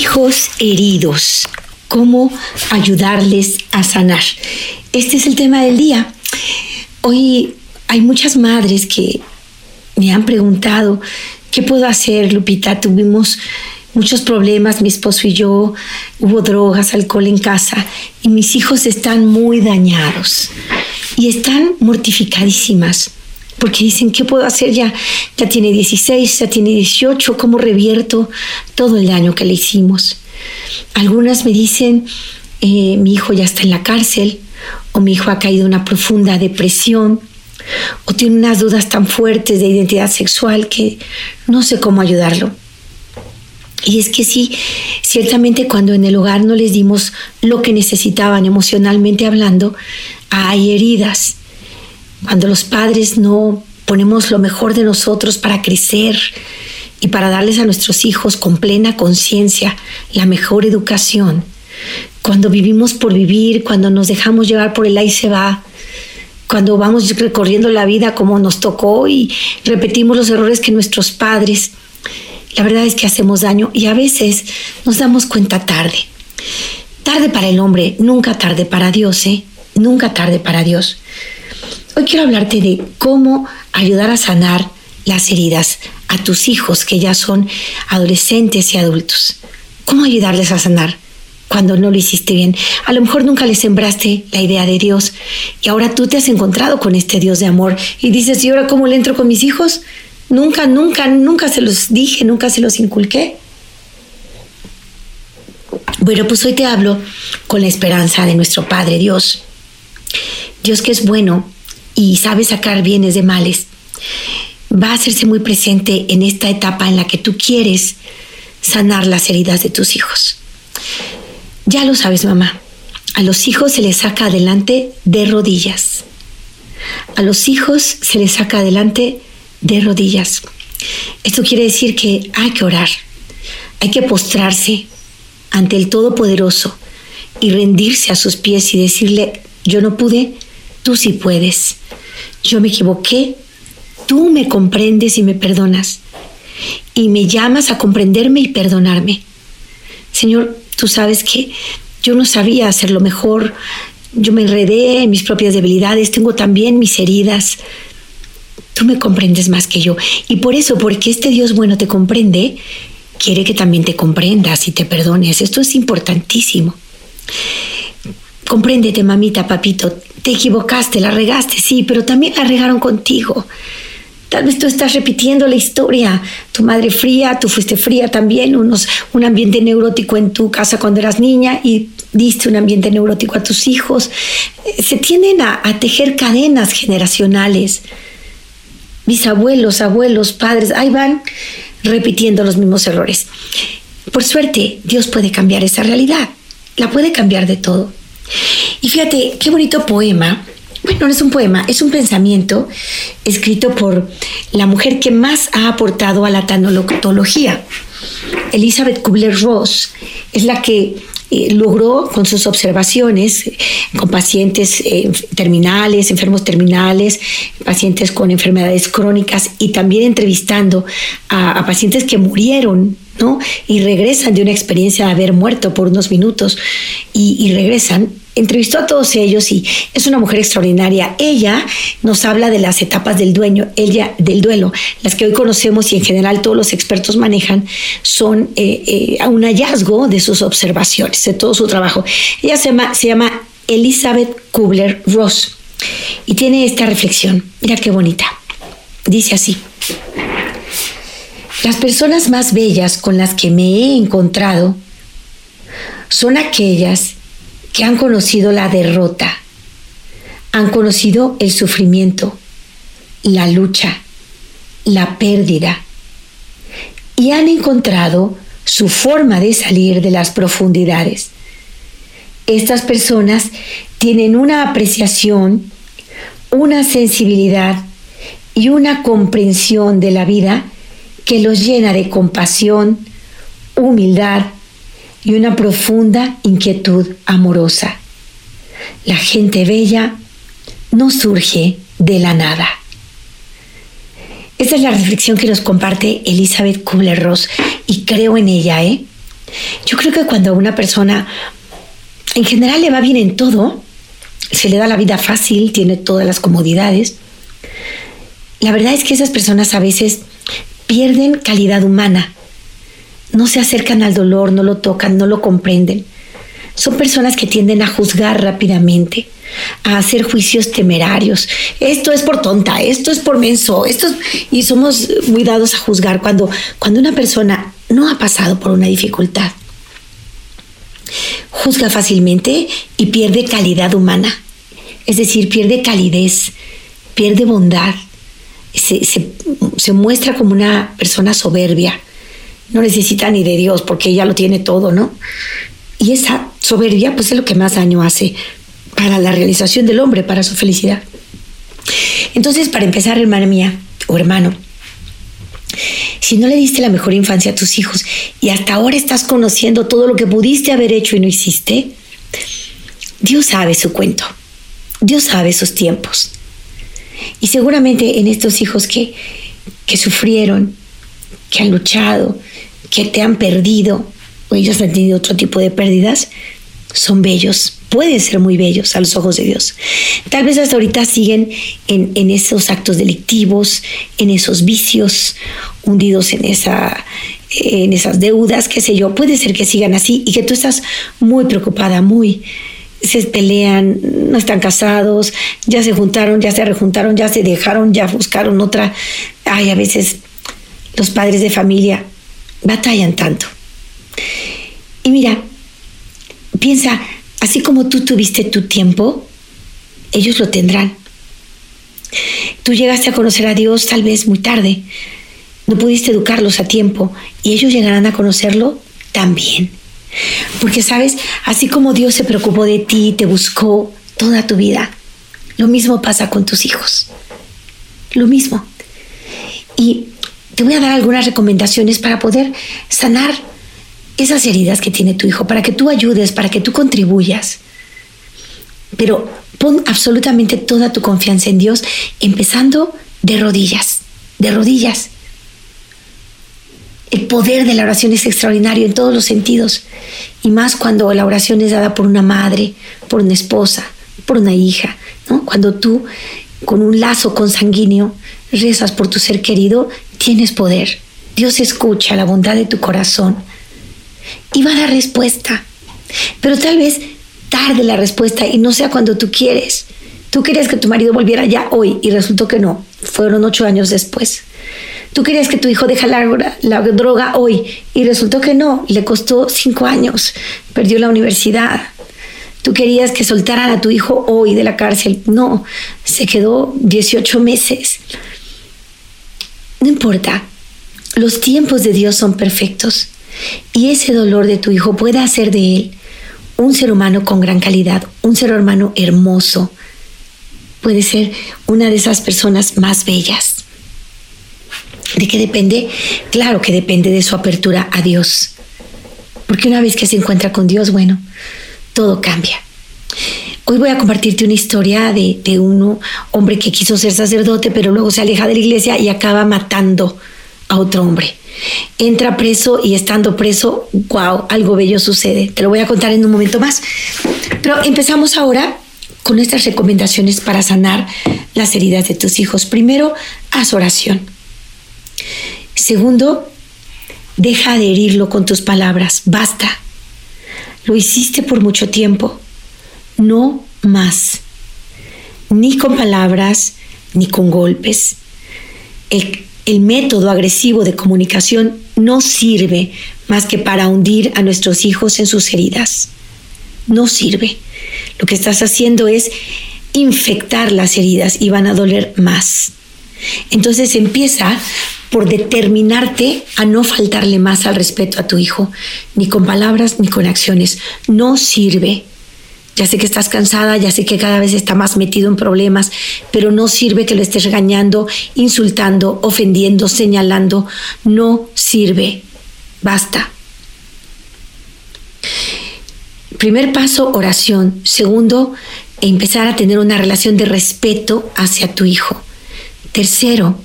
Hijos heridos, cómo ayudarles a sanar. Este es el tema del día. Hoy hay muchas madres que me han preguntado, ¿qué puedo hacer, Lupita? Tuvimos muchos problemas, mi esposo y yo, hubo drogas, alcohol en casa y mis hijos están muy dañados y están mortificadísimas porque dicen, ¿qué puedo hacer? Ya, ya tiene 16, ya tiene 18, ¿cómo revierto todo el daño que le hicimos? Algunas me dicen, eh, mi hijo ya está en la cárcel, o mi hijo ha caído en una profunda depresión, o tiene unas dudas tan fuertes de identidad sexual que no sé cómo ayudarlo. Y es que sí, ciertamente cuando en el hogar no les dimos lo que necesitaban emocionalmente hablando, hay heridas cuando los padres no ponemos lo mejor de nosotros para crecer y para darles a nuestros hijos con plena conciencia la mejor educación, cuando vivimos por vivir, cuando nos dejamos llevar por el ahí se va, cuando vamos recorriendo la vida como nos tocó y repetimos los errores que nuestros padres, la verdad es que hacemos daño y a veces nos damos cuenta tarde. Tarde para el hombre, nunca tarde para Dios, ¿eh? Nunca tarde para Dios. Hoy quiero hablarte de cómo ayudar a sanar las heridas a tus hijos que ya son adolescentes y adultos. ¿Cómo ayudarles a sanar cuando no lo hiciste bien? A lo mejor nunca les sembraste la idea de Dios y ahora tú te has encontrado con este Dios de amor y dices, ¿y ahora cómo le entro con mis hijos? Nunca, nunca, nunca se los dije, nunca se los inculqué. Bueno, pues hoy te hablo con la esperanza de nuestro Padre Dios. Dios que es bueno, y sabe sacar bienes de males, va a hacerse muy presente en esta etapa en la que tú quieres sanar las heridas de tus hijos. Ya lo sabes, mamá. A los hijos se les saca adelante de rodillas. A los hijos se les saca adelante de rodillas. Esto quiere decir que hay que orar, hay que postrarse ante el Todopoderoso y rendirse a sus pies y decirle, yo no pude, tú sí puedes. Yo me equivoqué, tú me comprendes y me perdonas. Y me llamas a comprenderme y perdonarme. Señor, tú sabes que yo no sabía hacerlo mejor. Yo me enredé en mis propias debilidades, tengo también mis heridas. Tú me comprendes más que yo. Y por eso, porque este Dios bueno te comprende, quiere que también te comprendas y te perdones. Esto es importantísimo. Compréndete, mamita, papito. Te equivocaste, la regaste, sí, pero también la regaron contigo. Tal vez tú estás repitiendo la historia. Tu madre fría, tú fuiste fría también, unos, un ambiente neurótico en tu casa cuando eras niña y diste un ambiente neurótico a tus hijos. Eh, se tienden a, a tejer cadenas generacionales. Bisabuelos, abuelos, padres, ahí van repitiendo los mismos errores. Por suerte, Dios puede cambiar esa realidad. La puede cambiar de todo. Y fíjate, qué bonito poema. Bueno, no es un poema, es un pensamiento escrito por la mujer que más ha aportado a la tanología. Elizabeth Kubler-Ross es la que eh, logró con sus observaciones eh, con pacientes eh, terminales, enfermos terminales, pacientes con enfermedades crónicas y también entrevistando a, pacientes que murieron y regresan de una experiencia de haber muerto por unos minutos y regresan entrevistó a todos ellos y es una mujer extraordinaria. Ella nos habla de las etapas del dueño, ella del duelo, las que hoy conocemos y en general todos los expertos manejan, son eh, eh, un hallazgo de sus observaciones, de todo su trabajo. Ella se llama, se llama Elizabeth Kubler-Ross y tiene esta reflexión. Mira qué bonita. Dice así. Las personas más bellas con las que me he encontrado son aquellas que han conocido la derrota, han conocido el sufrimiento, la lucha, la pérdida, y han encontrado su forma de salir de las profundidades. Estas personas tienen una apreciación, una sensibilidad y una comprensión de la vida que los llena de compasión, humildad y una profunda inquietud amorosa. La gente bella no surge de la nada. Esta es la reflexión que nos comparte Elizabeth Kubler-Ross y creo en ella, ¿eh? Yo creo que cuando a una persona en general le va bien en todo, se le da la vida fácil, tiene todas las comodidades, la verdad es que esas personas a veces pierden calidad humana, no se acercan al dolor, no lo tocan, no lo comprenden. Son personas que tienden a juzgar rápidamente, a hacer juicios temerarios. Esto es por tonta, esto es por menso, esto y somos muy dados a juzgar cuando cuando una persona no ha pasado por una dificultad. Juzga fácilmente y pierde calidad humana. Es decir, pierde calidez, pierde bondad. Se, se muestra como una persona soberbia. No necesita ni de Dios porque ella lo tiene todo, ¿no? Y esa soberbia pues es lo que más daño hace para la realización del hombre, para su felicidad. Entonces, para empezar, hermana mía o hermano, si no le diste la mejor infancia a tus hijos y hasta ahora estás conociendo todo lo que pudiste haber hecho y no hiciste, Dios sabe su cuento. Dios sabe sus tiempos. Y seguramente en estos hijos que, que sufrieron, que han luchado, que te han perdido, o ellos han tenido otro tipo de pérdidas, son bellos, pueden ser muy bellos a los ojos de Dios. Tal vez hasta ahorita siguen en, esos actos delictivos, en esos vicios, hundidos en, esa, en esas deudas, qué sé yo. Puede ser que sigan así y que tú estás muy preocupada, muy se pelean, no están casados, ya se juntaron, ya se rejuntaron, ya se dejaron, ya buscaron otra. Ay, a veces los padres de familia batallan tanto. Y mira, piensa, así como tú tuviste tu tiempo, ellos lo tendrán. Tú llegaste a conocer a Dios tal vez muy tarde, no pudiste educarlos a tiempo y ellos llegarán a conocerlo también. Porque sabes, así como Dios se preocupó de ti te buscó toda tu vida, lo mismo pasa con tus hijos. Lo mismo. Y te voy a dar algunas recomendaciones para poder sanar esas heridas que tiene tu hijo, para que tú ayudes, para que tú contribuyas. Pero pon absolutamente toda tu confianza en Dios, empezando de rodillas, de rodillas. El poder de la oración es extraordinario en todos los sentidos, y más cuando la oración es dada por una madre, por una esposa, por una hija, ¿no? Cuando tú, con un lazo consanguíneo, rezas por tu ser querido, tienes poder. Dios escucha la bondad de tu corazón y va a dar respuesta. Pero tal vez tarde la respuesta y no sea cuando tú quieres. Tú querías que tu marido volviera ya hoy y resultó que no. Fueron ocho años después. Tú querías que tu hijo dejara la, la, droga hoy y resultó que no. Le costó cinco años. Perdió la universidad. Tú querías que soltaran a tu hijo hoy de la cárcel. No, se quedó 18 meses. No importa. Los tiempos de Dios son perfectos y ese dolor de tu hijo puede hacer de él un ser humano con gran calidad, un ser humano hermoso. Puede ser una de esas personas más bellas. ¿De qué depende? Claro que depende de su apertura a Dios. Porque una vez que se encuentra con Dios, bueno, todo cambia. Hoy voy a compartirte una historia de, de un hombre que quiso ser sacerdote, pero luego se aleja de la iglesia y acaba matando a otro hombre entra preso y estando preso, wow, algo bello sucede. Te lo voy a contar en un momento más. Pero empezamos ahora con nuestras recomendaciones para sanar las heridas de tus hijos. Primero, haz oración. Segundo, deja de herirlo con tus palabras. Basta. Lo hiciste por mucho tiempo. No más. Ni con palabras, ni con golpes. El el método agresivo de comunicación no sirve más que para hundir a nuestros hijos en sus heridas. No sirve. Lo que estás haciendo es infectar las heridas y van a doler más. Entonces empieza por determinarte a no faltarle más al respeto a tu hijo, ni con palabras ni con acciones. No sirve. Ya sé que estás cansada, ya sé que cada vez está más metido en problemas, pero no sirve que lo estés regañando, insultando, ofendiendo, señalando. No sirve. Basta. Primer paso, oración. Segundo, empezar a tener una relación de respeto hacia tu hijo. Tercero,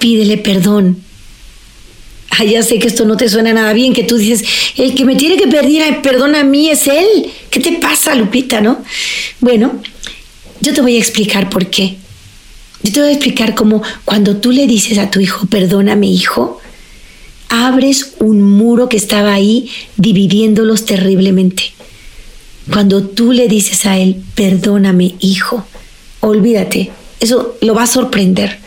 pídele perdón. Ay, ya sé que esto no te suena nada bien, que tú dices, el que me tiene que pedir perdón a mí es él. ¿Qué te pasa, Lupita, no? Bueno, yo te voy a explicar por qué. Yo te voy a explicar cómo cuando tú le dices a tu hijo, mi hijo, abres un muro que estaba ahí dividiéndolos terriblemente. Cuando tú le dices a él, perdóname, hijo, olvídate, eso lo va a sorprender.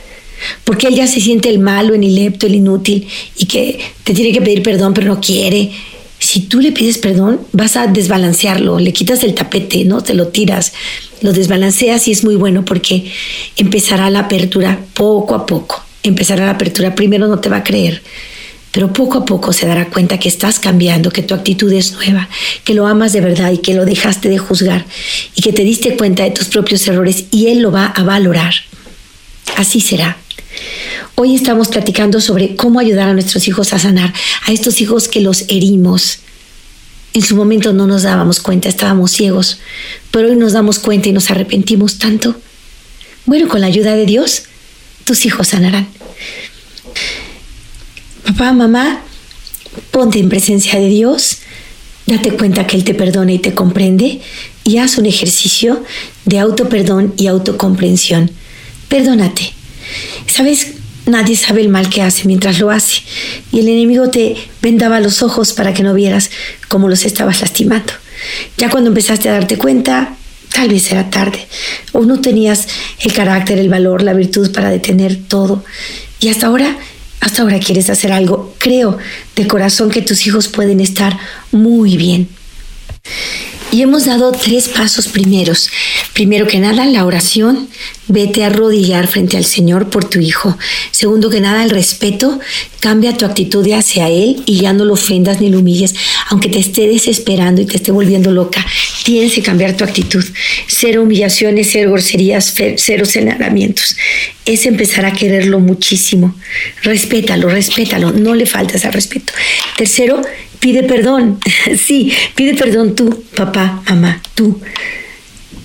Porque él ya se siente el malo, el inepto, el inútil y que te tiene que pedir perdón, pero no quiere. Si tú le pides perdón, vas a desbalancearlo, le quitas el tapete, ¿no? Te lo tiras, lo desbalanceas y es muy bueno porque empezará la apertura poco a poco. Empezará la apertura. Primero no te va a creer, pero poco a poco se dará cuenta que estás cambiando, que tu actitud es nueva, que lo amas de verdad y que lo dejaste de juzgar y que te diste cuenta de tus propios errores y él lo va a valorar. Así será. Hoy estamos platicando sobre cómo ayudar a nuestros hijos a sanar, a estos hijos que los herimos. En su momento no nos dábamos cuenta, estábamos ciegos, pero hoy nos damos cuenta y nos arrepentimos tanto. Bueno, con la ayuda de Dios, tus hijos sanarán. Papá, mamá, ponte en presencia de Dios, date cuenta que Él te perdona y te comprende y haz un ejercicio de autoperdón y autocomprensión. Perdónate. ¿Sabes? Nadie sabe el mal que hace mientras lo hace y el enemigo te vendaba los ojos para que no vieras cómo los estabas lastimando. Ya cuando empezaste a darte cuenta, tal vez era tarde o no tenías el carácter, el valor, la virtud para detener todo. Y hasta ahora hasta ahora quieres hacer algo. Creo de corazón que tus hijos pueden estar muy bien. Y hemos dado tres pasos primeros. Primero que nada, la oración. Vete a arrodillar frente al Señor por tu hijo. Segundo que nada, el respeto. Cambia tu actitud hacia Él y ya no lo ofendas ni lo humilles, aunque te esté desesperando y te esté volviendo loca. Tienes que cambiar tu actitud. Cero humillaciones, cero groserías, cero señalamientos. Es empezar a quererlo muchísimo. Respétalo, respétalo. No le faltes al respeto. Tercero, Pide perdón, sí, pide perdón tú, papá, mamá, tú.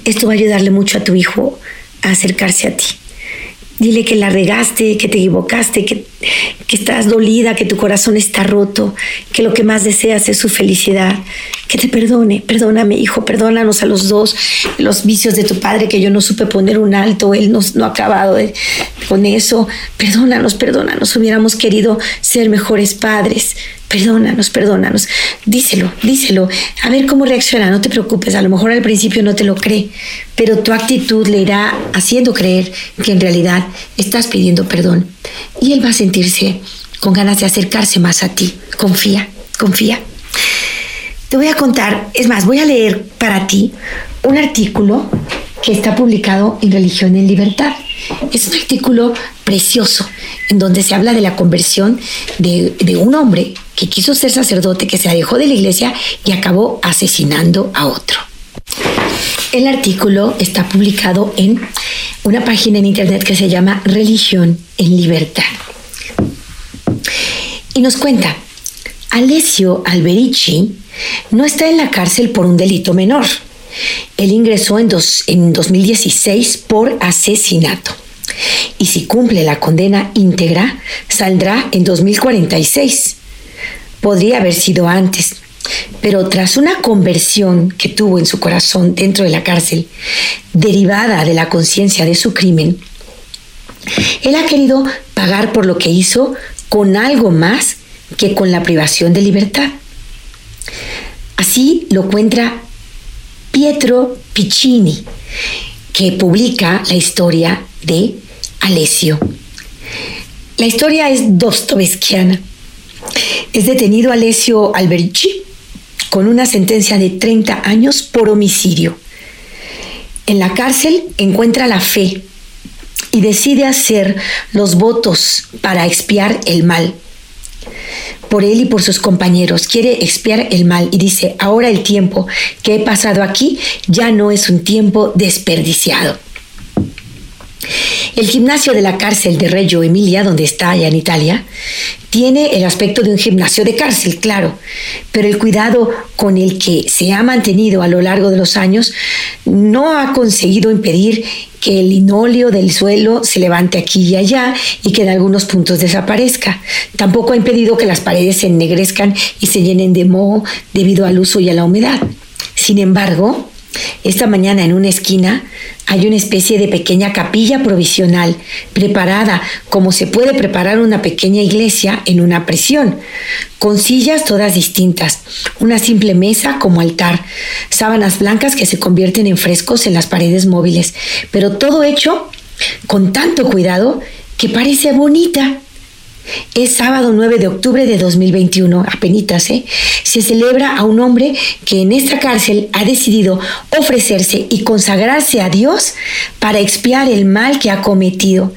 Esto va a ayudarle mucho a tu hijo a acercarse a ti. Dile que la regaste, que te equivocaste, que, que, estás dolida, que tu corazón está roto, que lo que más deseas es su felicidad. Que te perdone, perdóname, hijo, perdónanos a los dos los vicios de tu padre, que yo no supe poner un alto, él no, no ha acabado con eso. Perdónanos, perdónanos, hubiéramos querido ser mejores padres. Perdónanos, perdónanos. Díselo, díselo. A ver cómo reacciona. No te preocupes. A lo mejor al principio no te lo cree, pero tu actitud le irá haciendo creer que en realidad estás pidiendo perdón. Y él va a sentirse con ganas de acercarse más a ti. Confía, confía. Te voy a contar, es más, voy a leer para ti un artículo que está publicado en Religión en Libertad. Es un artículo precioso en donde se habla de la conversión de, un hombre que quiso ser sacerdote, que se alejó de la iglesia y acabó asesinando a otro. El artículo está publicado en una página en internet que se llama Religión en Libertad. Y nos cuenta, Alessio Alberici no está en la cárcel por un delito menor él ingresó en, en 2016 por asesinato. Y si cumple la condena íntegra, saldrá en 2046. Podría haber sido antes, pero tras una conversión que tuvo en su corazón dentro de la cárcel, derivada de la conciencia de su crimen, él ha querido pagar por lo que hizo con algo más que con la privación de libertad. Así lo cuenta Pietro Piccini, que publica la historia de Alessio. La historia es dostoevskiana. Es detenido Alessio Alberici con una sentencia de 30 años por homicidio. En la cárcel encuentra la fe y decide hacer los votos para expiar el mal por él y por sus compañeros, quiere expiar el mal y dice, ahora el tiempo que he pasado aquí ya no es un tiempo desperdiciado. El gimnasio de la cárcel de Reggio Emilia, donde está allá en Italia, tiene el aspecto de un gimnasio de cárcel, claro, pero el cuidado con el que se ha mantenido a lo largo de los años no ha conseguido impedir que el linóleo del suelo se levante aquí y allá y que en algunos puntos desaparezca. Tampoco ha impedido que las paredes se ennegrezcan y se llenen de moho debido al uso y a la humedad. Sin embargo, esta mañana en una esquina hay una especie de pequeña capilla provisional preparada como se puede preparar una pequeña iglesia en una prisión, con sillas todas distintas, una simple mesa como altar, sábanas blancas que se convierten en frescos en las paredes móviles, pero todo hecho con tanto cuidado que parece bonita. Es sábado 9 de octubre de 2021, apenas, ¿eh? Se celebra a un hombre que en esta cárcel ha decidido ofrecerse y consagrarse a Dios para expiar el mal que ha cometido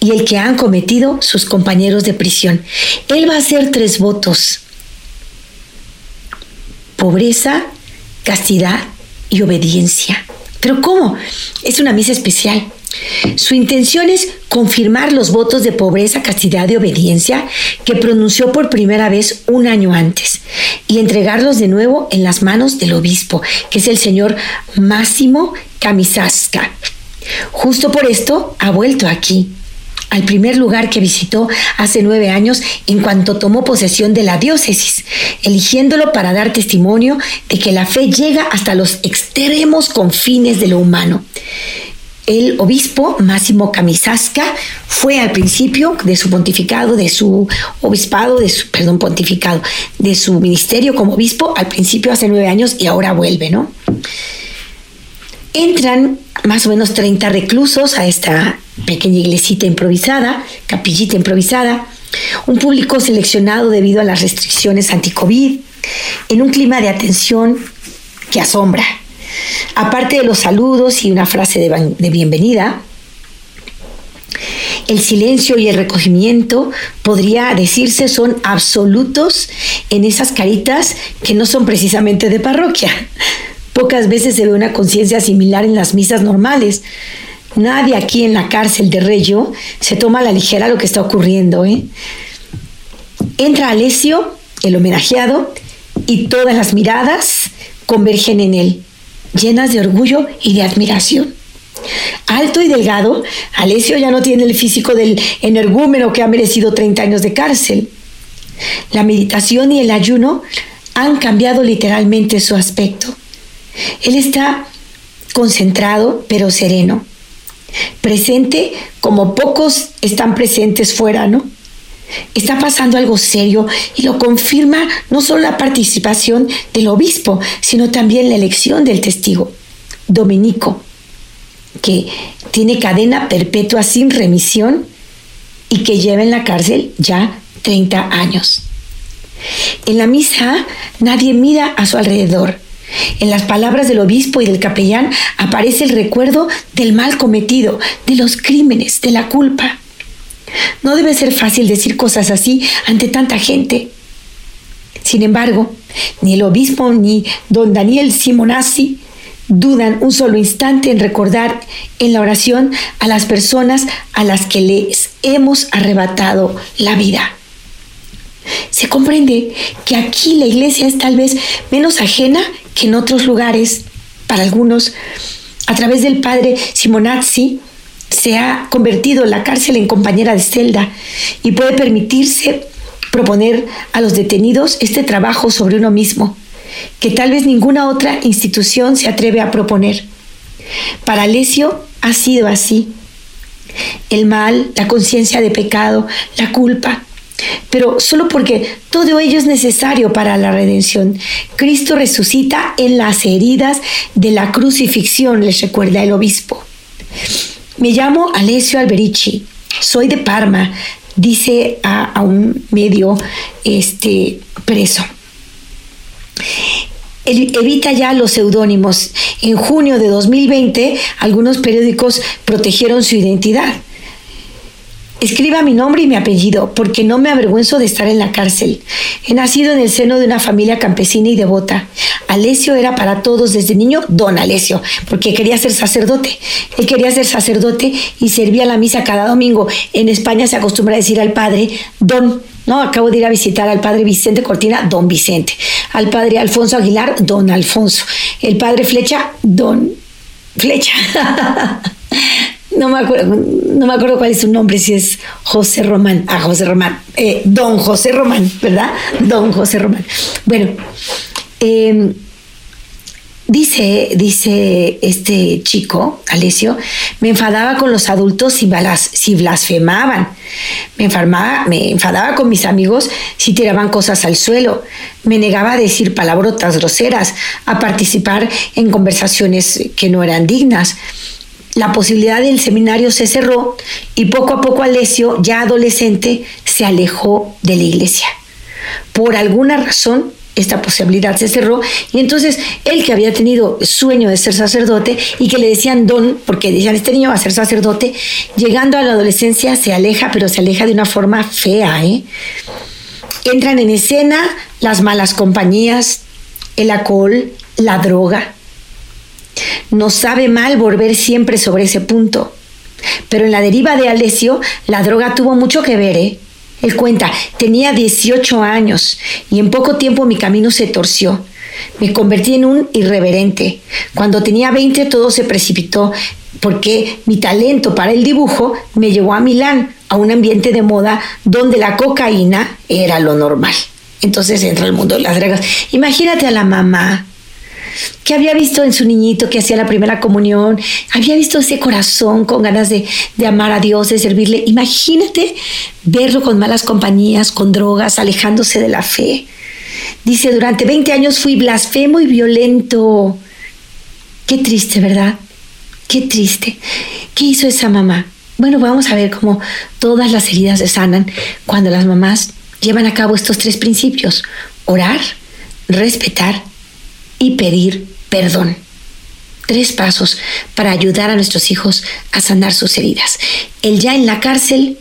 y el que han cometido sus compañeros de prisión. Él va a hacer tres votos. Pobreza, castidad y obediencia. Pero ¿cómo? Es una misa especial. Su intención es confirmar los votos de pobreza, castidad y obediencia que pronunció por primera vez un año antes y entregarlos de nuevo en las manos del obispo, que es el señor Máximo Camisasca. Justo por esto ha vuelto aquí, al primer lugar que visitó hace nueve años en cuanto tomó posesión de la diócesis, eligiéndolo para dar testimonio de que la fe llega hasta los extremos confines de lo humano el obispo Máximo Camisasca fue al principio de su pontificado, de su obispado, de su, perdón, pontificado, de su ministerio como obispo, al principio hace nueve años y ahora vuelve, ¿no? Entran más o menos 30 reclusos a esta pequeña iglesita improvisada, capillita improvisada, un público seleccionado debido a las restricciones anti-COVID, en un clima de atención que asombra. Aparte de los saludos y una frase de, bienvenida, el silencio y el recogimiento, podría decirse, son absolutos en esas caritas que no son precisamente de parroquia. Pocas veces se ve una conciencia similar en las misas normales. Nadie aquí en la cárcel de Reyo se toma a la ligera lo que está ocurriendo. ¿eh? Entra Alessio, el homenajeado, y todas las miradas convergen en él llenas de orgullo y de admiración. Alto y delgado, Alessio ya no tiene el físico del energúmeno que ha merecido 30 años de cárcel. La meditación y el ayuno han cambiado literalmente su aspecto. Él está concentrado pero sereno, presente como pocos están presentes fuera, ¿no? Está pasando algo serio y lo confirma no solo la participación del obispo, sino también la elección del testigo, Dominico, que tiene cadena perpetua sin remisión y que lleva en la cárcel ya 30 años. En la misa nadie mira a su alrededor. En las palabras del obispo y del capellán aparece el recuerdo del mal cometido, de los crímenes, de la culpa. No debe ser fácil decir cosas así ante tanta gente. Sin embargo, ni el obispo ni don Daniel Simonazzi dudan un solo instante en recordar en la oración a las personas a las que les hemos arrebatado la vida. Se comprende que aquí la iglesia es tal vez menos ajena que en otros lugares. Para algunos, a través del padre Simonazzi, se ha convertido la cárcel en compañera de celda y puede permitirse proponer a los detenidos este trabajo sobre uno mismo, que tal vez ninguna otra institución se atreve a proponer. Para Alessio ha sido así. El mal, la conciencia de pecado, la culpa, pero solo porque todo ello es necesario para la redención. Cristo resucita en las heridas de la crucifixión, les recuerda el obispo. Me llamo Alessio Alberici, soy de Parma, dice a, un medio este, preso. Evita ya los seudónimos. En junio de 2020, algunos periódicos protegieron su identidad. Escriba mi nombre y mi apellido, porque no me avergüenzo de estar en la cárcel. He nacido en el seno de una familia campesina y devota. Alesio era para todos desde niño don Alesio, porque quería ser sacerdote. Él quería ser sacerdote y servía la misa cada domingo. En España se acostumbra a decir al padre don. No, acabo de ir a visitar al padre Vicente Cortina, don Vicente. Al padre Alfonso Aguilar, don Alfonso. El padre Flecha, don Flecha. no me acuerdo, no me acuerdo cuál es su nombre, si es José Román, ah, José Román, eh, don José Román, ¿verdad? Don José Román. Bueno, em, dice, dice este chico, Alessio, me enfadaba con los adultos si, si blasfemaban, me, enfadaba, me enfadaba con mis amigos si tiraban cosas al suelo, me negaba a decir palabrotas groseras, a participar en conversaciones que no eran dignas la posibilidad del seminario se cerró y poco a poco Alessio, ya adolescente, se alejó de la iglesia. Por alguna razón, esta posibilidad se cerró y entonces él que había tenido sueño de ser sacerdote y que le decían don, porque decían este niño va a ser sacerdote, llegando a la adolescencia se aleja, pero se aleja de una forma fea. ¿eh? Entran en escena las malas compañías, el alcohol, la droga, nos sabe mal volver siempre sobre ese punto. Pero en la deriva de Alessio, la droga tuvo mucho que ver, ¿eh? Él cuenta, tenía 18 años y en poco tiempo mi camino se torció. Me convertí en un irreverente. Cuando tenía 20 todo se precipitó porque mi talento para el dibujo me llevó a Milán, a un ambiente de moda donde la cocaína era lo normal. Entonces entra el mundo de las drogas. Imagínate a la mamá que había visto en su niñito que hacía la primera comunión, había visto ese corazón con ganas de, amar a Dios, de servirle. Imagínate verlo con malas compañías, con drogas, alejándose de la fe. Dice, durante 20 años fui blasfemo y violento. Qué triste, ¿verdad? Qué triste. ¿Qué hizo esa mamá? Bueno, vamos a ver cómo todas las heridas se sanan cuando las mamás llevan a cabo estos tres principios. Orar, respetar y pedir perdón. Tres pasos para ayudar a nuestros hijos a sanar sus heridas. Él ya en la cárcel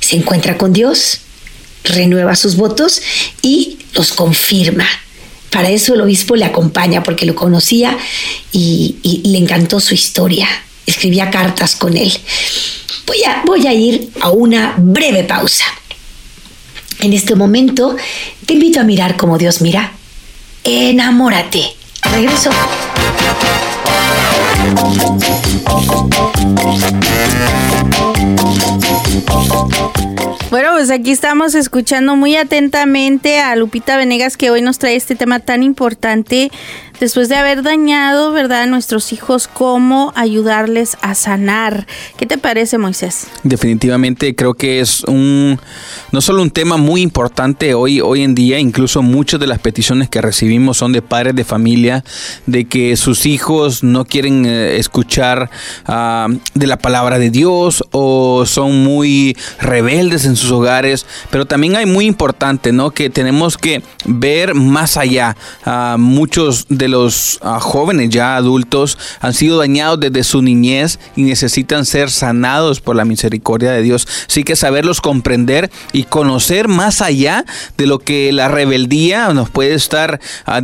se encuentra con Dios, renueva sus votos y los confirma. Para eso el obispo le acompaña porque lo conocía y, le encantó su historia. Escribía cartas con él. Voy a, voy a ir a una breve pausa. En este momento te invito a mirar como Dios mira enamórate. Regreso. Bueno, pues aquí estamos escuchando muy atentamente a Lupita Venegas que hoy nos trae este tema tan importante después de haber dañado, ¿verdad?, a nuestros hijos, cómo ayudarles a sanar. ¿Qué te parece, Moisés? Definitivamente creo que es un no solo un tema muy importante hoy hoy en día, incluso muchas de las peticiones que recibimos son de padres de familia de que sus hijos no quieren eh, escuchar ah, de la palabra de Dios o son muy rebeldes en sus hogares, pero también hay muy importante, ¿no? Que tenemos que ver más allá. a ah, muchos de los ah, jóvenes ya adultos han sido dañados desde su niñez y necesitan ser sanados por la misericordia de Dios. Así que saberlos comprender y conocer más allá de lo que la rebeldía nos puede estar, ah,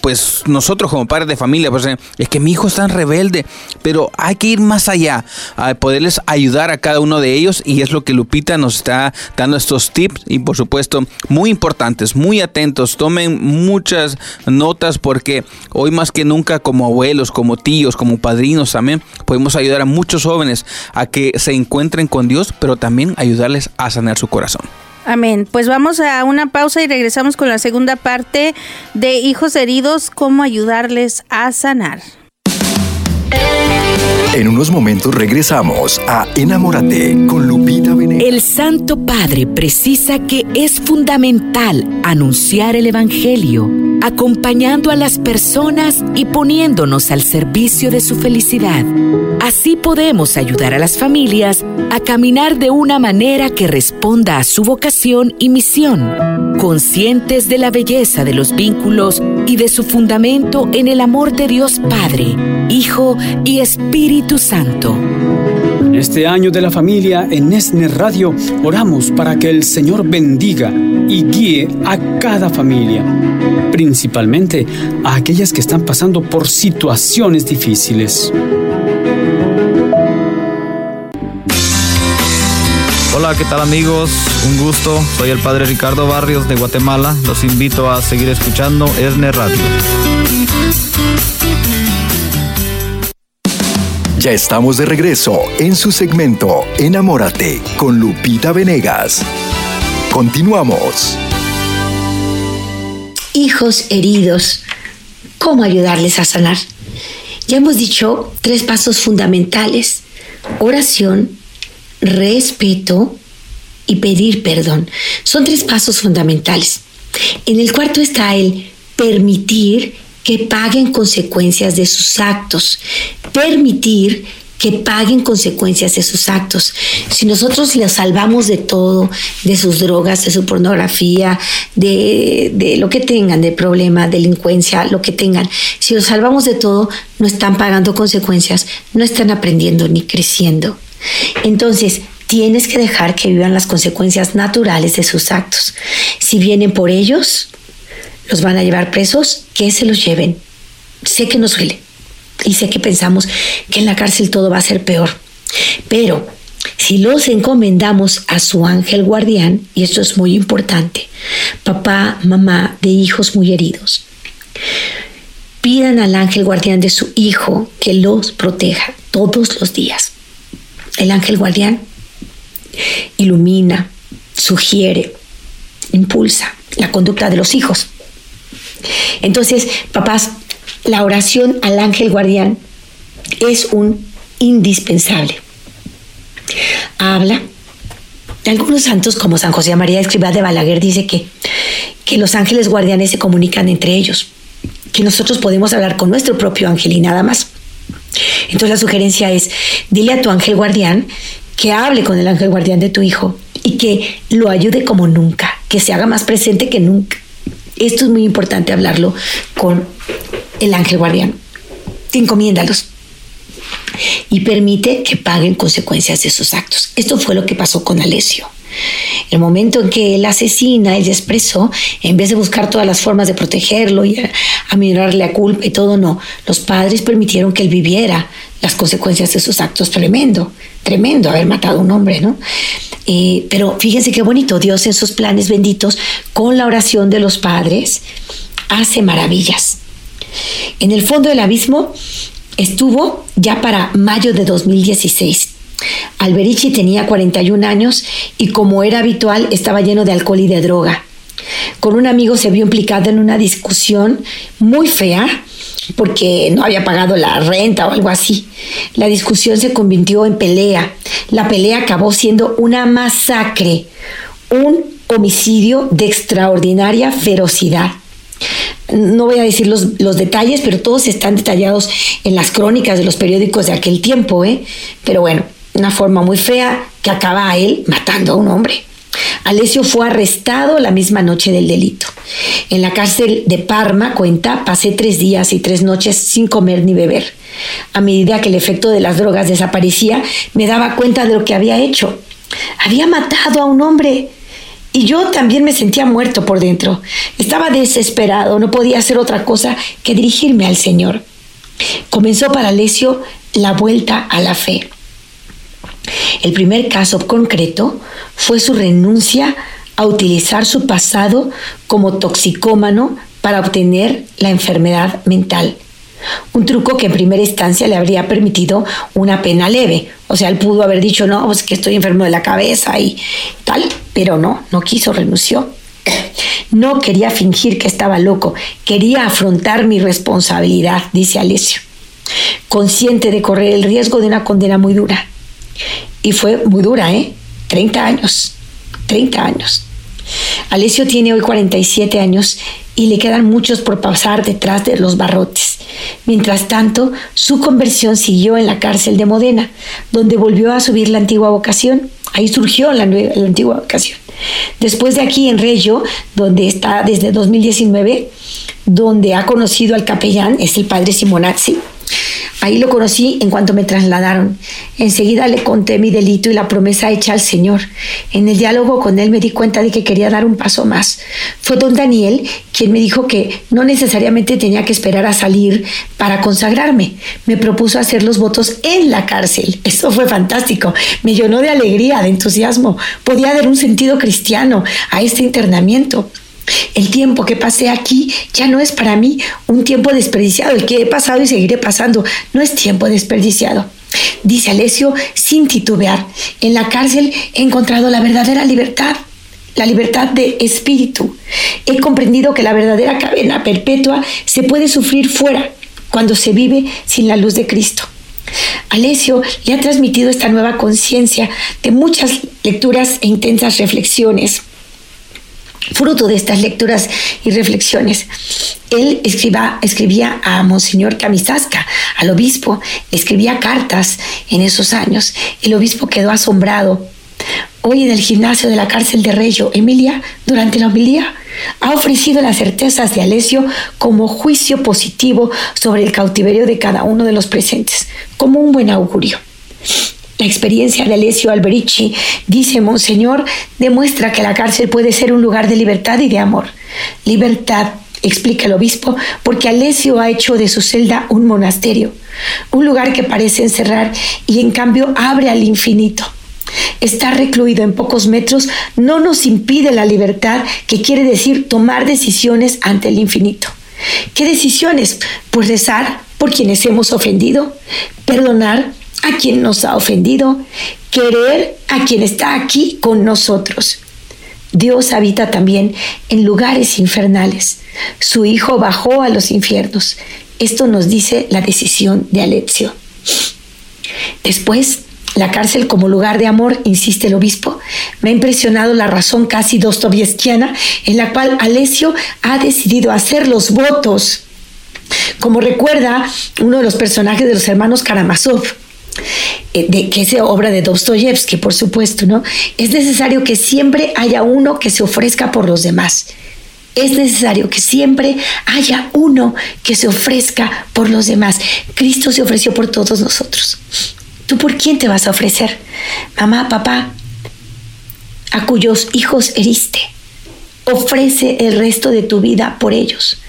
pues nosotros como padres de familia, pues es que mi hijo es tan rebelde, pero hay que ir más allá, a poderles ayudar a cada uno de ellos y es lo que Lupita nos está dando estos tips y por supuesto muy importantes, muy atentos, tomen muchas notas porque Hoy más que nunca como abuelos, como tíos, como padrinos también podemos ayudar a muchos jóvenes a que se encuentren con Dios, pero también ayudarles a sanar su corazón. Amén. Pues vamos a una pausa y regresamos con la segunda parte de Hijos Heridos, cómo ayudarles a sanar. En unos momentos regresamos a Enamórate con Lupita Venegas. El Santo Padre precisa que es fundamental anunciar el Evangelio, acompañando a las personas y poniéndonos al servicio de su felicidad. Así podemos ayudar a las familias a caminar de una manera que responda a su vocación y misión, conscientes de la belleza de los vínculos y de su fundamento en el amor de Dios Padre, Hijo y Espíritu Santo. Este año de la familia en Esner Radio, oramos para que el Señor bendiga y guíe a cada familia, principalmente a aquellas que están pasando por situaciones difíciles. Hola, ¿qué tal amigos? Un gusto. Soy el Padre Ricardo Barrios de Guatemala. Los invito a seguir escuchando Esner Radio. Ya estamos de regreso en su segmento Enamórate con Lupita Venegas. Continuamos. Hijos heridos, ¿cómo ayudarles a sanar? Ya hemos dicho tres pasos fundamentales. Oración, respeto y pedir perdón. Son tres pasos fundamentales. En el cuarto está el permitir que paguen consecuencias de sus actos. Permitir que paguen consecuencias de sus actos. Si nosotros les salvamos de todo, de sus drogas, de su pornografía, de, de, lo que tengan, de problema, delincuencia, lo que tengan, si los salvamos de todo, no están pagando consecuencias, no están aprendiendo ni creciendo. Entonces, tienes que dejar que vivan las consecuencias naturales de sus actos. Si vienen por ellos, los van a llevar presos, que se los lleven. Sé que nos duele y sé que pensamos que en la cárcel todo va a ser peor. Pero si los encomendamos a su ángel guardián, y esto es muy importante, papá, mamá de hijos muy heridos, pidan al ángel guardián de su hijo que los proteja todos los días. El ángel guardián ilumina, sugiere, impulsa la conducta de los hijos. Entonces, papás, la oración al ángel guardián es un indispensable. Habla. Algunos santos, como San José María Escribá de Balaguer, dice que, que los ángeles guardianes se comunican entre ellos, que nosotros podemos hablar con nuestro propio ángel y nada más. Entonces la sugerencia es, dile a tu ángel guardián que hable con el ángel guardián de tu hijo y que lo ayude como nunca, que se haga más presente que nunca. Esto es muy importante hablarlo con el ángel guardián. Encomiéndalos y permite que paguen consecuencias de sus actos. Esto fue lo que pasó con Alessio. El momento en que él asesina, ella expresó, en vez de buscar todas las formas de protegerlo y a, a mirarle a culpa y todo, no. Los padres permitieron que él viviera las consecuencias de sus actos. Tremendo, tremendo haber matado a un hombre, ¿no? Eh, pero fíjense qué bonito, Dios en sus planes benditos, con la oración de los padres, hace maravillas. En el fondo del abismo estuvo ya para mayo de 2016. Alberici tenía 41 años y como era habitual estaba lleno de alcohol y de droga. Con un amigo se vio implicado en una discusión muy fea porque no había pagado la renta o algo así. La discusión se convirtió en pelea. La pelea acabó siendo una masacre, un homicidio de extraordinaria ferocidad. No voy a decir los, los, detalles, pero todos están detallados en las crónicas de los periódicos de aquel tiempo, ¿eh? Pero bueno, una forma muy fea que acaba a él matando a un hombre. Alessio fue arrestado la misma noche del delito. En la cárcel de Parma, cuenta, pasé tres días y tres noches sin comer ni beber. A medida que el efecto de las drogas desaparecía, me daba cuenta de lo que había hecho. Había matado a un hombre. Y yo también me sentía muerto por dentro. Estaba desesperado, no podía hacer otra cosa que dirigirme al Señor. Comenzó para Alessio la vuelta a la fe. El primer caso concreto fue su renuncia a utilizar su pasado como toxicómano para obtener la enfermedad mental. Un truco que en primera instancia le habría permitido una pena leve. O sea, él pudo haber dicho, no, pues que estoy enfermo de la cabeza y tal, pero no, no quiso, renunció. No quería fingir que estaba loco, quería afrontar mi responsabilidad, dice Alessio, consciente de correr el riesgo de una condena muy dura. Y fue muy dura, ¿eh? 30 años, 30 años. Alessio tiene hoy 47 años y le quedan muchos por pasar detrás de los barrotes. Mientras tanto, su conversión siguió en la cárcel de Modena, donde volvió a subir la antigua vocación. Ahí surgió la, nueva, la antigua vocación. Después de aquí en Reggio, donde está desde 2019, donde ha conocido al capellán, es el padre Simonazzi, Ahí lo conocí en cuanto me trasladaron. Enseguida le conté mi delito y la promesa hecha al Señor. En el diálogo con él me di cuenta de que quería dar un paso más. Fue don Daniel quien me dijo que no necesariamente tenía que esperar a salir para consagrarme. Me propuso hacer los votos en la cárcel. Eso fue fantástico. Me llenó de alegría, de entusiasmo. Podía dar un sentido cristiano a este internamiento. El tiempo que pasé aquí ya no es para mí un tiempo desperdiciado. El que he pasado y seguiré pasando no es tiempo desperdiciado. Dice Alessio sin titubear, en la cárcel he encontrado la verdadera libertad, la libertad de espíritu. He comprendido que la verdadera cadena perpetua se puede sufrir fuera cuando se vive sin la luz de Cristo. Alessio le ha transmitido esta nueva conciencia de muchas lecturas e intensas reflexiones fruto de estas lecturas y reflexiones. Él escribía a Monseñor Camisasca, al obispo, escribía cartas en esos años. El obispo quedó asombrado. Hoy en el gimnasio de la cárcel de Reyo, Emilia, durante la homilía, ha ofrecido las certezas de Alessio como juicio positivo sobre el cautiverio de cada uno de los presentes, como un buen augurio. La experiencia de Alessio Alberici, dice Monseñor, demuestra que la cárcel puede ser un lugar de libertad y de amor. Libertad, explica el obispo, porque Alessio ha hecho de su celda un monasterio, un lugar que parece encerrar y en cambio abre al infinito. Estar recluido en pocos metros no nos impide la libertad, que quiere decir tomar decisiones ante el infinito. ¿Qué decisiones? Pues rezar por quienes hemos ofendido, perdonar a quien nos ha ofendido, querer a quien está aquí con nosotros. Dios habita también en lugares infernales. Su Hijo bajó a los infiernos. Esto nos dice la decisión de Alexio. Después, la cárcel como lugar de amor, insiste el obispo, me ha impresionado la razón casi dostoyevskiana en la cual Alessio ha decidido hacer los votos. Como recuerda uno de los personajes de los hermanos Karamazov, eh, de que es obra de Dostoyevsky, por supuesto, ¿no? Es necesario que siempre haya uno que se ofrezca por los demás. Es necesario que siempre haya uno que se ofrezca por los demás. Cristo se ofreció por todos nosotros. ¿Tú por quién te vas a ofrecer? Mamá, papá, a cuyos hijos heriste. Ofrece el resto de tu vida por ellos.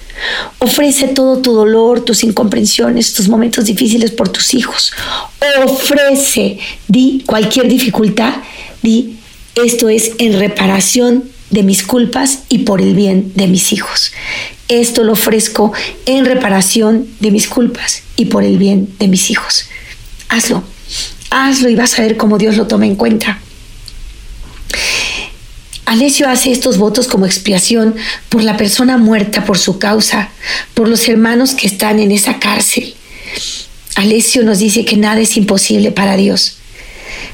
Ofrece todo tu dolor, tus incomprensiones, tus momentos difíciles por tus hijos. Ofrece, di cualquier dificultad, di esto es en reparación de mis culpas y por el bien de mis hijos. Esto lo ofrezco en reparación de mis culpas y por el bien de mis hijos. Hazlo, hazlo y vas a ver cómo Dios lo toma en cuenta. Alessio hace estos votos como expiación por la persona muerta por su causa, por los hermanos que están en esa cárcel. Alessio nos dice que nada es imposible para Dios.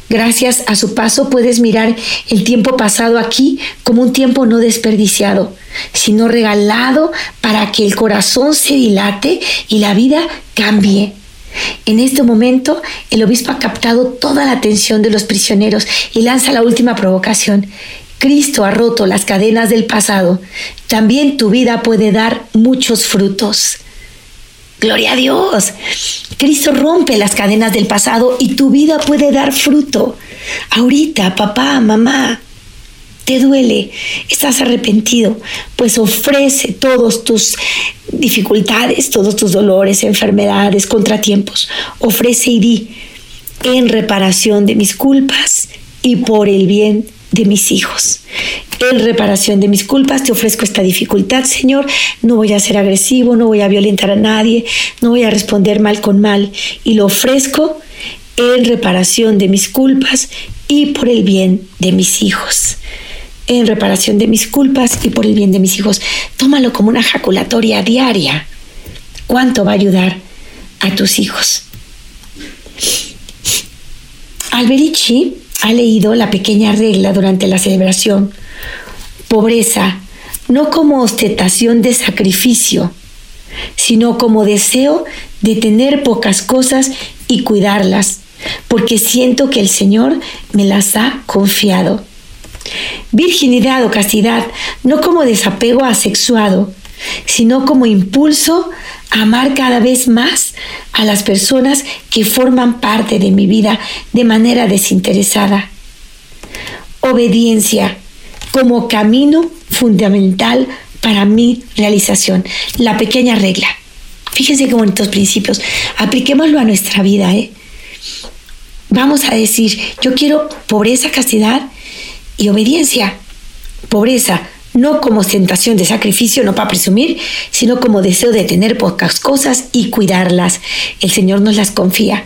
Gracias a su paso puedes mirar el tiempo pasado aquí como un tiempo no desperdiciado, sino regalado para que el corazón se dilate y la vida cambie. En este momento, el obispo ha captado toda la atención de los prisioneros y lanza la última provocación. Cristo ha roto las cadenas del pasado, también tu vida puede dar muchos frutos. Gloria a Dios. Cristo rompe las cadenas del pasado y tu vida puede dar fruto. Ahorita, papá, mamá, te duele, estás arrepentido, pues ofrece todos tus dificultades, todos tus dolores, enfermedades, contratiempos. Ofrece y di en reparación de mis culpas y por el bien de mis hijos. En reparación de mis culpas te ofrezco esta dificultad, Señor. No voy a ser agresivo, no voy a violentar a nadie, no voy a responder mal con mal. Y lo ofrezco en reparación de mis culpas y por el bien de mis hijos. En reparación de mis culpas y por el bien de mis hijos. Tómalo como una jaculatoria diaria. ¿Cuánto va a ayudar a tus hijos? Alberici ha leído la pequeña regla durante la celebración. Pobreza, no como ostentación de sacrificio, sino como deseo de tener pocas cosas y cuidarlas, porque siento que el Señor me las ha confiado. Virginidad o castidad, no como desapego asexuado, sino como impulso amar cada vez más a las personas que forman parte de mi vida de manera desinteresada. Obediencia como camino fundamental para mi realización. La pequeña regla. Fíjense qué bonitos principios. Apliquémoslo a nuestra vida. ¿eh? Vamos a decir, yo quiero pobreza, castidad y obediencia. Pobreza, no como tentación de sacrificio, no para presumir, sino como deseo de tener pocas cosas y cuidarlas. El Señor nos las confía.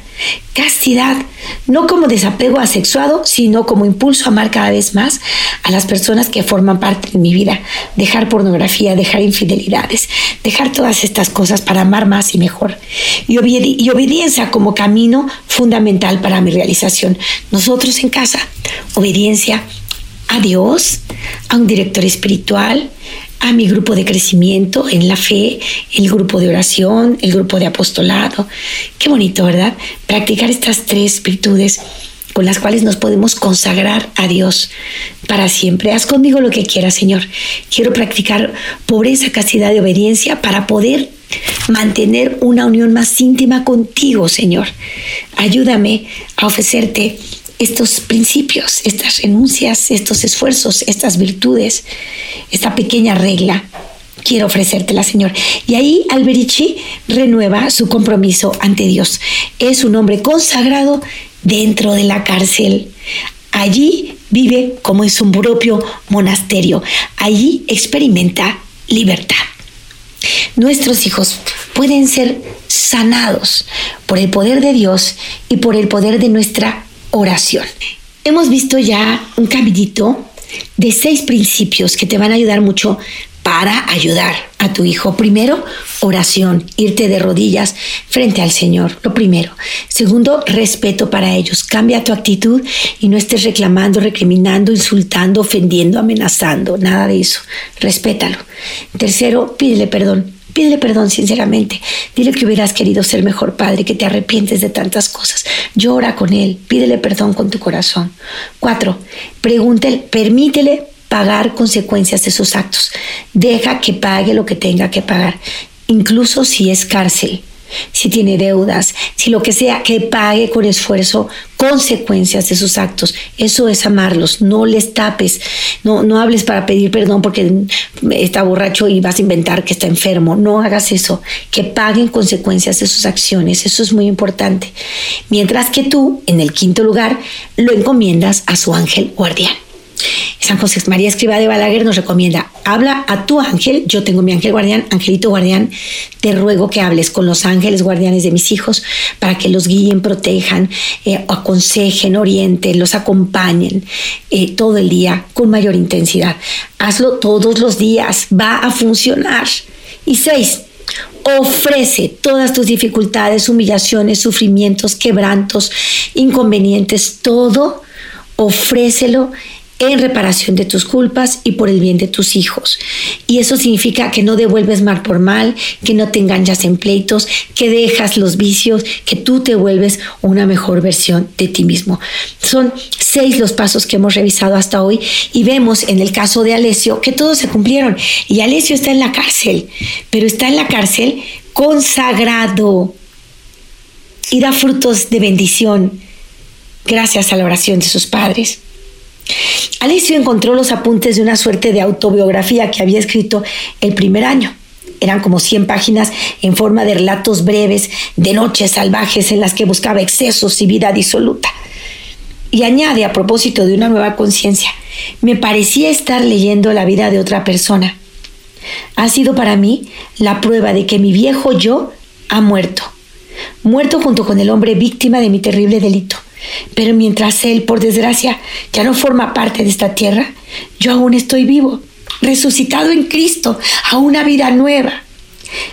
Castidad, no como desapego asexuado, sino como impulso a amar cada vez más a las personas que forman parte de mi vida. Dejar pornografía, dejar infidelidades, dejar todas estas cosas para amar más y mejor. Y, y obediencia como camino fundamental para mi realización. Nosotros en casa, obediencia a Dios, a un director espiritual, a mi grupo de crecimiento en la fe, el grupo de oración, el grupo de apostolado. Qué bonito, ¿verdad? Practicar estas tres virtudes con las cuales nos podemos consagrar a Dios para siempre. Haz conmigo lo que quieras, Señor. Quiero practicar pobreza, castidad y obediencia para poder mantener una unión más íntima contigo, Señor. Ayúdame a ofrecerte estos principios, estas renuncias, estos esfuerzos, estas virtudes, esta pequeña regla. Quiero ofrecértela, Señor. Y ahí Alberici renueva su compromiso ante Dios. Es un hombre consagrado dentro de la cárcel. Allí vive como en su propio monasterio. Allí experimenta libertad. Nuestros hijos pueden ser sanados por el poder de Dios y por el poder de nuestra oración. Hemos visto ya un caminito de seis principios que te van a ayudar mucho para ayudar a tu hijo. Primero, oración, irte de rodillas frente al Señor, lo primero. Segundo, respeto para ellos. Cambia tu actitud y no estés reclamando, recriminando, insultando, ofendiendo, amenazando, nada de eso. Respétalo. Tercero, pídele perdón. Pídele perdón sinceramente. Dile que hubieras querido ser mejor padre, que te arrepientes de tantas cosas. Llora con él. Pídele perdón con tu corazón. Cuatro, pregúntele, permítele pagar consecuencias de sus actos. Deja que pague lo que tenga que pagar, incluso si es cárcel si tiene deudas, si lo que sea, que pague con esfuerzo consecuencias de sus actos. Eso es amarlos, no les tapes, no, no hables para pedir perdón porque está borracho y vas a inventar que está enfermo, no hagas eso, que paguen consecuencias de sus acciones, eso es muy importante. Mientras que tú, en el quinto lugar, lo encomiendas a su ángel guardián. San José María Escriba de Balaguer nos recomienda, habla a tu ángel, yo tengo mi ángel guardián, angelito guardián, te ruego que hables con los ángeles guardianes de mis hijos para que los guíen, protejan, eh, aconsejen, orienten, los acompañen eh, todo el día con mayor intensidad. Hazlo todos los días, va a funcionar. Y seis, ofrece todas tus dificultades, humillaciones, sufrimientos, quebrantos, inconvenientes, todo, ofrécelo en reparación de tus culpas y por el bien de tus hijos. Y eso significa que no devuelves mal por mal, que no te enganchas en pleitos, que dejas los vicios, que tú te vuelves una mejor versión de ti mismo. Son seis los pasos que hemos revisado hasta hoy y vemos en el caso de Alessio que todos se cumplieron. Y Alessio está en la cárcel, pero está en la cárcel consagrado y da frutos de bendición gracias a la oración de sus padres. Alicio encontró los apuntes de una suerte de autobiografía que había escrito el primer año. Eran como 100 páginas en forma de relatos breves de noches salvajes en las que buscaba excesos y vida disoluta. Y añade a propósito de una nueva conciencia, me parecía estar leyendo la vida de otra persona. Ha sido para mí la prueba de que mi viejo yo ha muerto, muerto junto con el hombre víctima de mi terrible delito pero mientras Él, por desgracia, ya no forma parte de esta tierra, yo aún estoy vivo, resucitado en Cristo, a una vida nueva.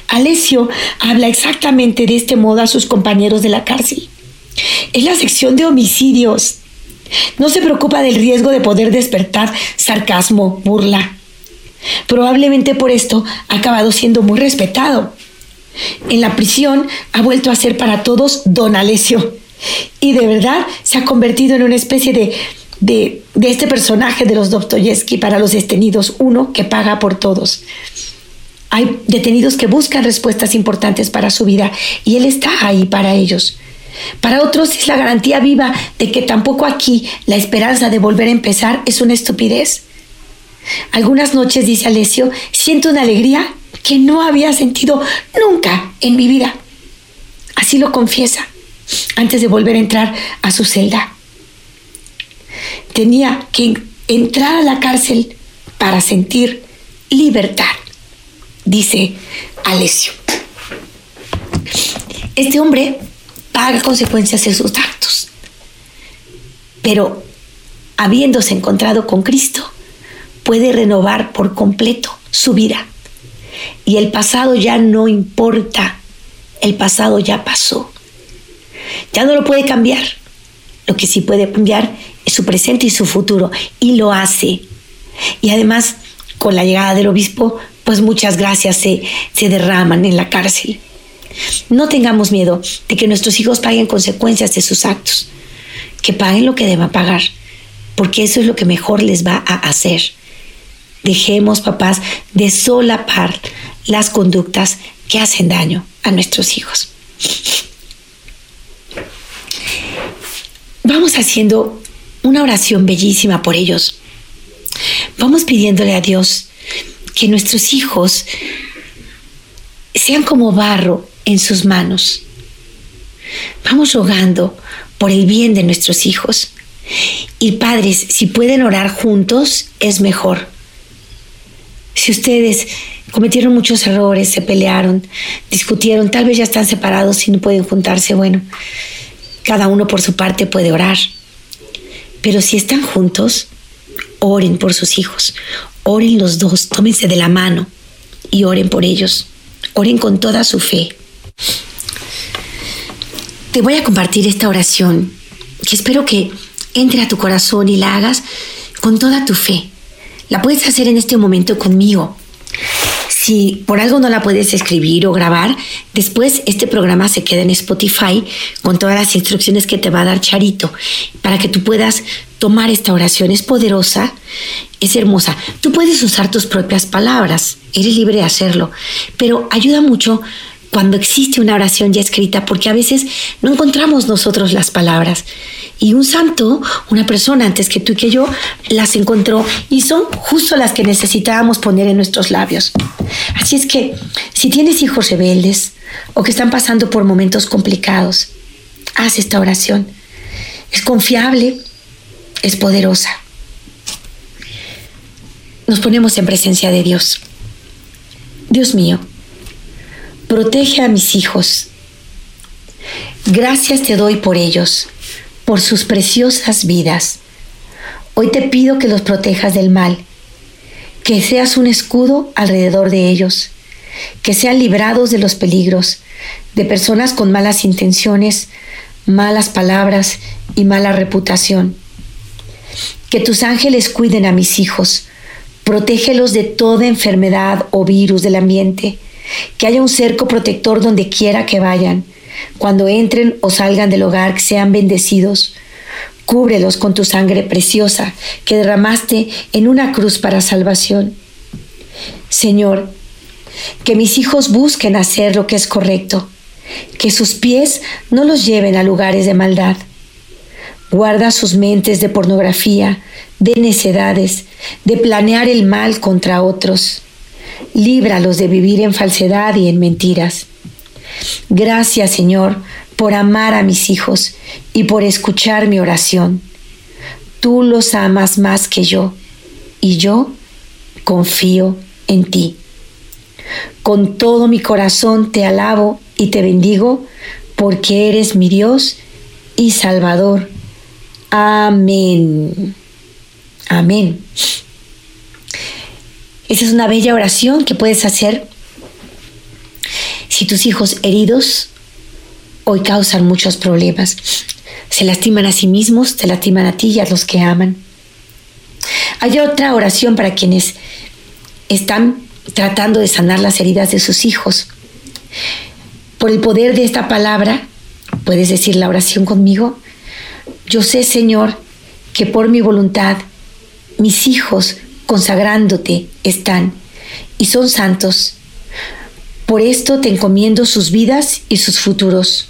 Alessio habla exactamente de este modo a sus compañeros de la cárcel. Es la sección de homicidios. No se preocupa del riesgo de poder despertar sarcasmo, burla. Probablemente por esto ha acabado siendo muy respetado. En la prisión ha vuelto a ser para todos don Alessio y de verdad se ha convertido en una especie de, de, este personaje de los Dostoyevsky para los detenidos, uno que paga por todos. Hay detenidos que buscan respuestas importantes para su vida y Él está ahí para ellos. Para otros es la garantía viva de que tampoco aquí la esperanza de volver a empezar es una estupidez. Algunas noches, dice Alessio, siento una alegría que no había sentido nunca en mi vida. Así lo confiesa antes de volver a entrar a su celda. Tenía que entrar a la cárcel para sentir libertad, dice Alessio. Este hombre paga consecuencias de sus actos, pero habiéndose encontrado con Cristo, puede renovar por completo su vida. Y el pasado ya no importa, el pasado ya pasó. Ya no lo puede cambiar. Lo que sí puede cambiar es su presente y su futuro, y lo hace. Y además, con la llegada del obispo, pues muchas gracias se, se derraman en la cárcel. No tengamos miedo de que nuestros hijos paguen consecuencias de sus actos, que paguen lo que deban pagar, porque eso es lo que mejor les va a hacer. Dejemos, papás, de solapar las conductas que hacen daño a nuestros hijos. Vamos haciendo una oración bellísima por ellos. Vamos pidiéndole a Dios que nuestros hijos sean como barro en sus manos. Vamos rogando por el bien de nuestros hijos. Y padres, si pueden orar juntos, es mejor. Si ustedes cometieron muchos errores, se pelearon, discutieron, tal vez ya están separados y no pueden juntarse, bueno, cada uno por su parte puede orar. Pero si están juntos, oren por sus hijos, oren los dos, tómense de la mano y oren por ellos, oren con toda su fe. Te voy a compartir esta oración que espero que entre a tu corazón y la hagas con toda tu fe. La puedes hacer en este momento conmigo. Si por algo no la puedes escribir o grabar, después este programa se queda en Spotify con todas las instrucciones que te va a dar Charito para que tú puedas tomar esta oración. Es poderosa, es hermosa. Tú puedes usar tus propias palabras, eres libre de hacerlo, pero ayuda mucho cuando existe una oración ya escrita, porque a veces no encontramos nosotros las palabras. Y un santo, una persona antes que tú y que yo, las encontró y son justo las que necesitábamos poner en nuestros labios. Así es que si tienes hijos rebeldes o que están pasando por momentos complicados, haz esta oración. Es confiable, es poderosa. Nos ponemos en presencia de Dios. Dios mío, Protege a mis hijos. Gracias te doy por ellos, por sus preciosas vidas. Hoy te pido que los protejas del mal, que seas un escudo alrededor de ellos, que sean librados de los peligros, de personas con malas intenciones, malas palabras y mala reputación. Que tus ángeles cuiden a mis hijos, protégelos de toda enfermedad o virus del ambiente que haya un cerco protector donde quiera que vayan. Cuando entren o salgan del hogar, sean bendecidos. Cúbrelos con tu sangre preciosa que derramaste en una cruz para salvación. Señor, que mis hijos busquen hacer lo que es correcto, que sus pies no los lleven a lugares de maldad. Guarda sus mentes de pornografía, de necedades, de planear el mal contra otros líbralos de vivir en falsedad y en mentiras. Gracias, Señor, por amar a mis hijos y por escuchar mi oración. Tú los amas más que yo y yo confío en ti. Con todo mi corazón te alabo y te bendigo porque eres mi Dios y Salvador. Amén. Amén. Esa es una bella oración que puedes hacer si tus hijos heridos hoy causan muchos problemas. Se lastiman a sí mismos, te lastiman a ti y a los que aman. Hay otra oración para quienes están tratando de sanar las heridas de sus hijos. Por el poder de esta palabra, puedes decir la oración conmigo. Yo sé, Señor, que por mi voluntad mis hijos consagrándote están y son santos Por esto te encomiendo sus vidas y sus futuros.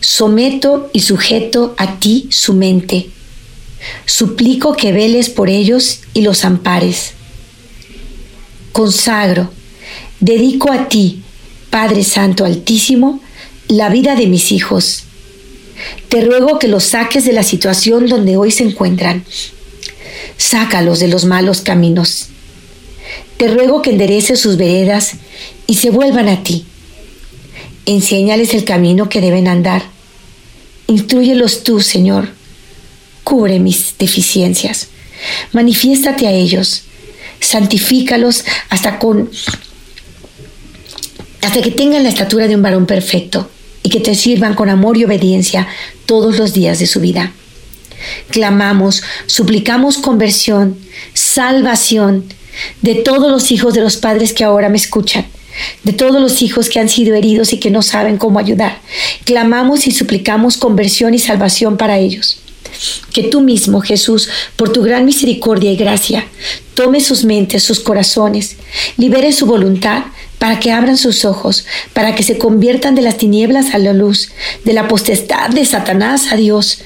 Someto y sujeto a ti su mente. Suplico que veles por ellos y los ampares. Consagro, dedico a ti, Padre Santo Altísimo, la vida de mis hijos. Te ruego que los saques de la situación donde hoy se encuentran. Sácalos de los malos caminos. Te ruego que endereces sus veredas y se vuelvan a ti. Enséñales el camino que deben andar. Instruyelos tú, Señor. Cubre mis deficiencias. Manifiéstate a ellos. Santifícalos hasta con hasta que tengan la estatura de un varón perfecto y que te sirvan con amor y obediencia todos los días de su vida. Clamamos, suplicamos conversión, salvación de todos los hijos de los padres que ahora me escuchan de todos los hijos que han sido heridos y que no saben cómo ayudar. Clamamos y suplicamos conversión y salvación para ellos. Que tú mismo, Jesús, por tu gran misericordia y gracia, tome sus mentes, sus corazones, libere su voluntad para que abran sus ojos, para que se conviertan de las tinieblas a la luz, de la potestad de Satanás a Dios,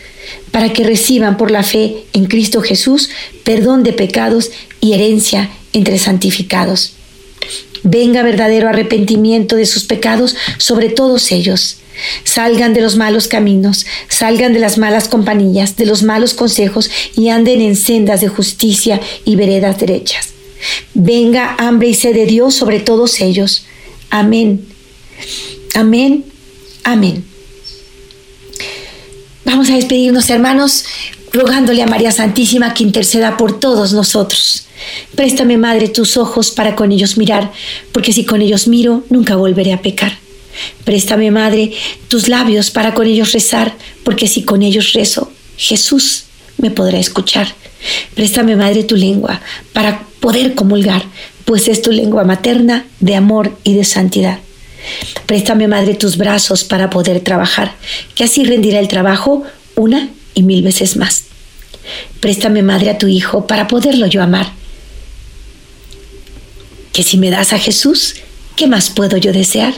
para que reciban por la fe en Cristo Jesús perdón de pecados y herencia entre santificados venga verdadero arrepentimiento de sus pecados sobre todos ellos. Salgan de los malos caminos, salgan de las malas compañías, de los malos consejos y anden en sendas de justicia y veredas derechas. Venga hambre y sed de Dios sobre todos ellos. Amén. Amén. Amén. Vamos a despedirnos, hermanos, rogándole a María Santísima que interceda por todos nosotros. Préstame, Madre, tus ojos para con ellos mirar, porque si con ellos miro, nunca volveré a pecar. Préstame, Madre, tus labios para con ellos rezar, porque si con ellos rezo, Jesús me podrá escuchar. Préstame, Madre, tu lengua para poder comulgar, pues es tu lengua materna de amor y de santidad. Préstame, Madre, tus brazos para poder trabajar, que así rendirá el trabajo una y mil veces más. Préstame, Madre, a tu Hijo para poderlo yo amar que si me das a Jesús, ¿qué más puedo yo desear?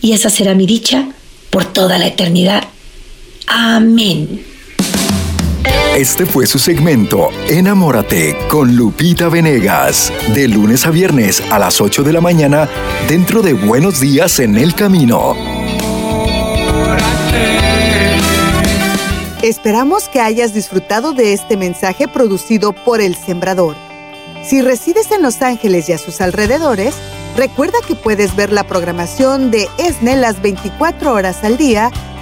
Y esa será mi dicha por toda la eternidad. Amén. Este fue su segmento Enamórate con Lupita Venegas, de lunes a viernes a las 8 de la mañana dentro de Buenos Días en el Camino. Esperamos que hayas disfrutado de este mensaje producido por El Sembrador. Si resides en Los Ángeles y a sus alrededores, recuerda que puedes ver la programación de ESNE las 24 horas al día